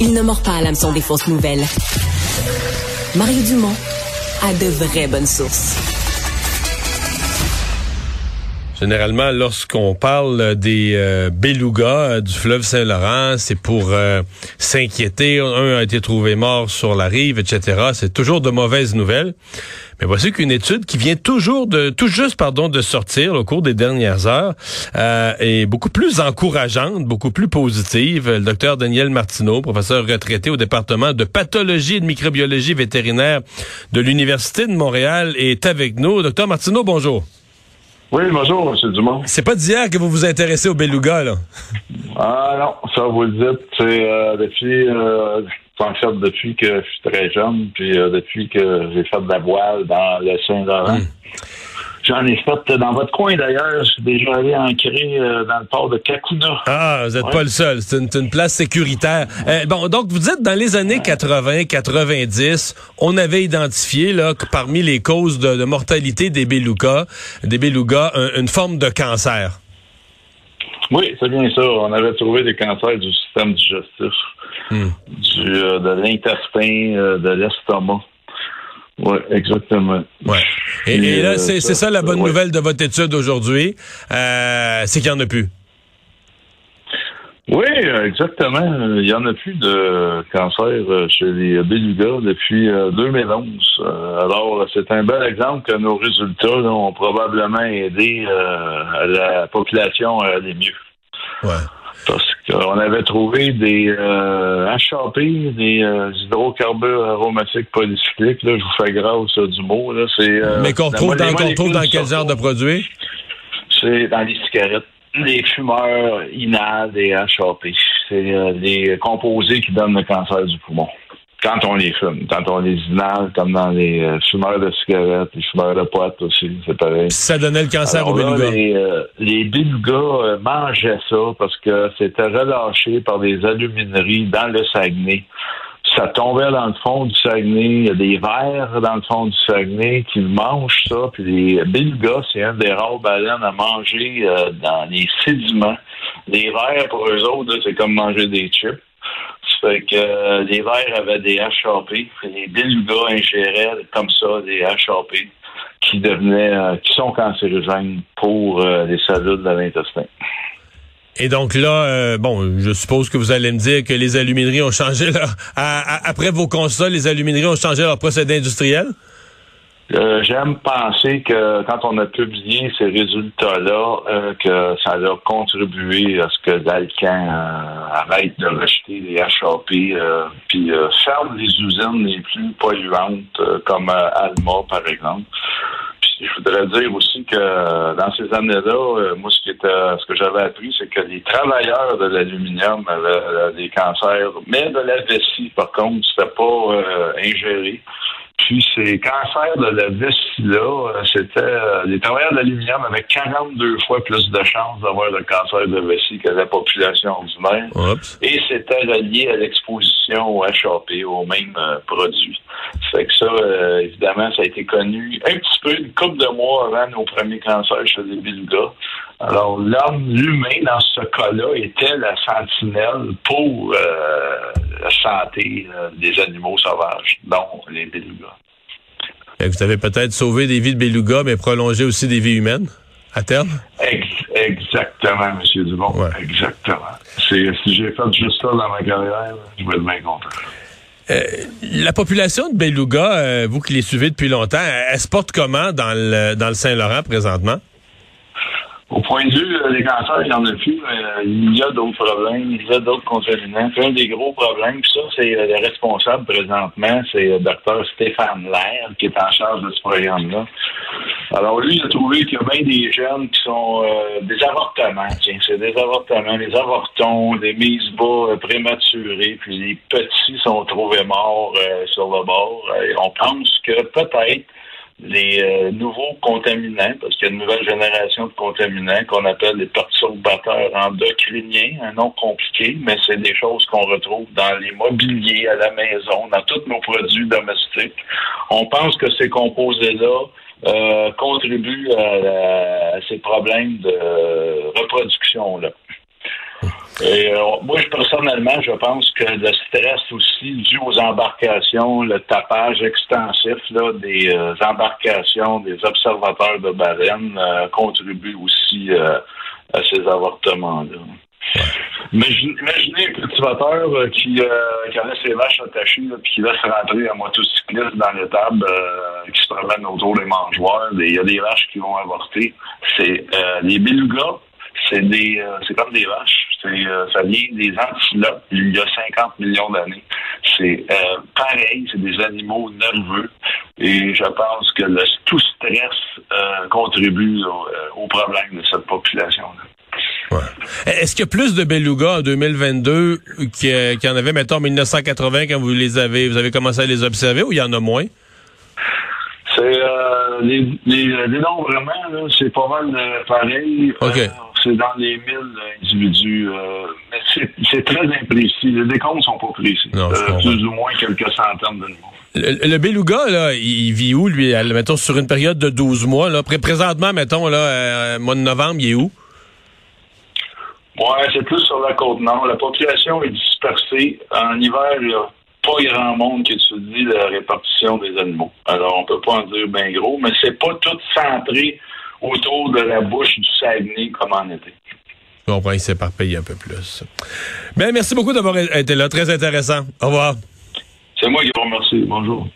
il ne mord pas à l'hameçon des fausses nouvelles. Mario Dumont a de vraies bonnes sources. Généralement, lorsqu'on parle des euh, belugas euh, du fleuve Saint-Laurent, c'est pour euh, s'inquiéter. Un a été trouvé mort sur la rive, etc. C'est toujours de mauvaises nouvelles. Mais voici qu'une étude qui vient toujours de, tout juste, pardon, de sortir au cours des dernières heures est beaucoup plus encourageante, beaucoup plus positive. Le docteur Daniel Martineau, professeur retraité au département de pathologie et de microbiologie vétérinaire de l'Université de Montréal, est avec nous. Docteur Martineau, bonjour. Oui, bonjour, M. Dumont. C'est pas d'hier que vous vous intéressez au beluga, là? Ah non, ça vous le dites. C'est euh, depuis, euh, en fait, depuis que je suis très jeune, puis euh, depuis que j'ai fait de la voile dans le Saint-Laurent. Hmm. J'en ai fait dans votre coin d'ailleurs. Je suis déjà allé ancrer euh, dans le port de Kakuna. Ah, vous n'êtes pas le seul. C'est une, place sécuritaire. Euh, bon, donc vous dites dans les années 80, 90, on avait identifié là que parmi les causes de, mortalité des belugas, des belugas, une forme de cancer. Oui, c'est bien ça. On avait trouvé des cancers du système digestif, hmm. du, euh, de l'intestin, de l'estomac. Oui, exactement. Ouais. Et, là, euh, c'est ça la bonne nouvelle de votre étude aujourd'hui, euh, c'est qu'il n'y en a plus. Oui, exactement. Il n'y en a plus de cancer chez les bélugas depuis 2011. Euh, alors, c'est un bel exemple que nos résultats ont probablement aidé la population à aller mieux. Ouais. Parce qu'on avait trouvé des euh, HAP, des euh, hydrocarbures aromatiques polycycliques. Là, je vous fais grâce du mot. Là, c'est, euh, Mais qu'on trouve, dans, dans quel genre de produit? C'est dans les cigarettes. Les fumeurs inhalent des HAP. C'est euh, les composés qui donnent le cancer du poumon quand on les fume, quand on les inhale, comme dans les euh, fumeurs de cigarettes, les fumeurs de potes aussi, c'est pareil. Ça donnait le cancer aux belugas. Les, euh, les belugas euh, mangeaient ça parce que c'était relâché par des alumineries dans le Saguenay. Ça tombait dans le fond du Saguenay. Il y a des vers dans le fond du Saguenay qui mangent ça. Puis les belugas, c'est un des rares baleines à manger dans les sédiments. Les vers, pour eux autres, c'est comme manger des chips. Fait que euh, les vers avaient des HAP. Les belugas ingéraient comme ça des HAP qui devenaient, euh, qui sont cancérigènes pour euh, les cellules de l'intestin. Et donc là, bon, je suppose que vous allez me dire que les alumineries ont changé leur... après vos constats, les alumineries ont changé leur procédé industriel? Euh, j'aime penser que quand on a publié ces résultats-là, euh, que ça a contribué à ce que l'Alcan euh, arrête de rejeter les HAP, puis ferme les usines les plus polluantes, comme Alma, par exemple. Je voudrais dire aussi que dans ces années-là, moi, ce qui était, ce que j'avais appris, c'est que les travailleurs de l'aluminium avaient des cancers, mais de la vessie, par contre, c'était pas ingéré. Puis ces cancers de la vessie-là, euh, c'était euh, les travailleurs d'aluminium avaient 42 fois plus de chances d'avoir le cancer de vessie que la population ordinaire. Et c'était relié à l'exposition au HAP, aux mêmes euh, produits. Fait que ça, évidemment, ça a été connu un petit peu une couple de mois avant nos premiers cancers chez les belugas. Alors, l'homme, l'humain, dans ce cas-là, était la sentinelle pour la santé des animaux sauvages, dont les belugas. Vous avez peut-être sauvé des vies de belugas, mais prolongé aussi des vies humaines à terme? exactement, M. Dumont. Exactement. Si j'ai fait juste ça dans ma carrière, je vais être bien content. Euh, la population de belugas, euh, vous qui les suivez depuis longtemps, elle se porte comment dans le, dans le Saint-Laurent présentement? Au point de vue des cancers, il y en a plus. Euh, il y a d'autres problèmes, il y a d'autres contaminants. un des gros problèmes, ça, c'est euh, le responsable présentement, c'est le docteur Stéphane Lair, qui est en charge de ce programme-là. Alors lui, il a trouvé qu'il y a bien des jeunes qui sont euh, des avortements. Tiens, c'est des avortements, des avortons, des mises bas prématurées, puis les petits sont trouvés morts sur le bord. Et on pense que peut-être les euh, nouveaux contaminants, parce qu'il y a une nouvelle génération de contaminants qu'on appelle les perturbateurs endocriniens, un nom compliqué, mais c'est des choses qu'on retrouve dans les mobiliers à la maison, dans tous nos produits domestiques. On pense que ces composés-là euh, contribuent à, ces problèmes de reproduction-là. Euh, moi, personnellement, je pense que le stress aussi dû aux embarcations, le tapage extensif là, des euh, embarcations, des observateurs de baleines euh, contribue aussi à ces avortements-là. Imaginez un cultivateur qui, qui a ses vaches attachées et qui laisse rentrer un motocycliste dans l'étable qui se promène autour des mangeoires. Il y a des vaches qui vont avorter. C'est les belugas c'est euh, c'est comme des vaches. C'est, euh, ça vient des antilopes il y a 50 millions d'années. C'est euh, pareil, c'est des animaux nerveux. Et je pense que le tout stress contribue au, problème de cette population-là. Ouais. Est-ce qu'il y a plus de belugas en 2022 qu'il y en avait, mettons, en 1980 quand vous les avez, vous avez commencé à les observer ou il y en a moins? C'est euh, les, les dénombrements, c'est pas mal pareil. C'est dans les 1000 individus. Euh, mais c'est très imprécis. Les décomptes sont pas précis. Non, euh, plus ou moins quelques centaines de Le, le, beluga, là, il vit où, lui, mettons, sur une période de 12 mois? Là? Présentement, mettons, là, euh, mois de novembre, il est où? Ouais, c'est plus sur la côte nord. La population est dispersée. En hiver, il n'y a pas grand monde qui étudie la répartition des animaux. Alors, on peut pas en dire bien gros, mais c'est pas tout centré autour de la bouche du Saguenay comme en été. Bon, il s'éparpille un peu plus. Ben, merci beaucoup d'avoir été là. Très intéressant. Au revoir. C'est moi qui vous remercie. Bonjour.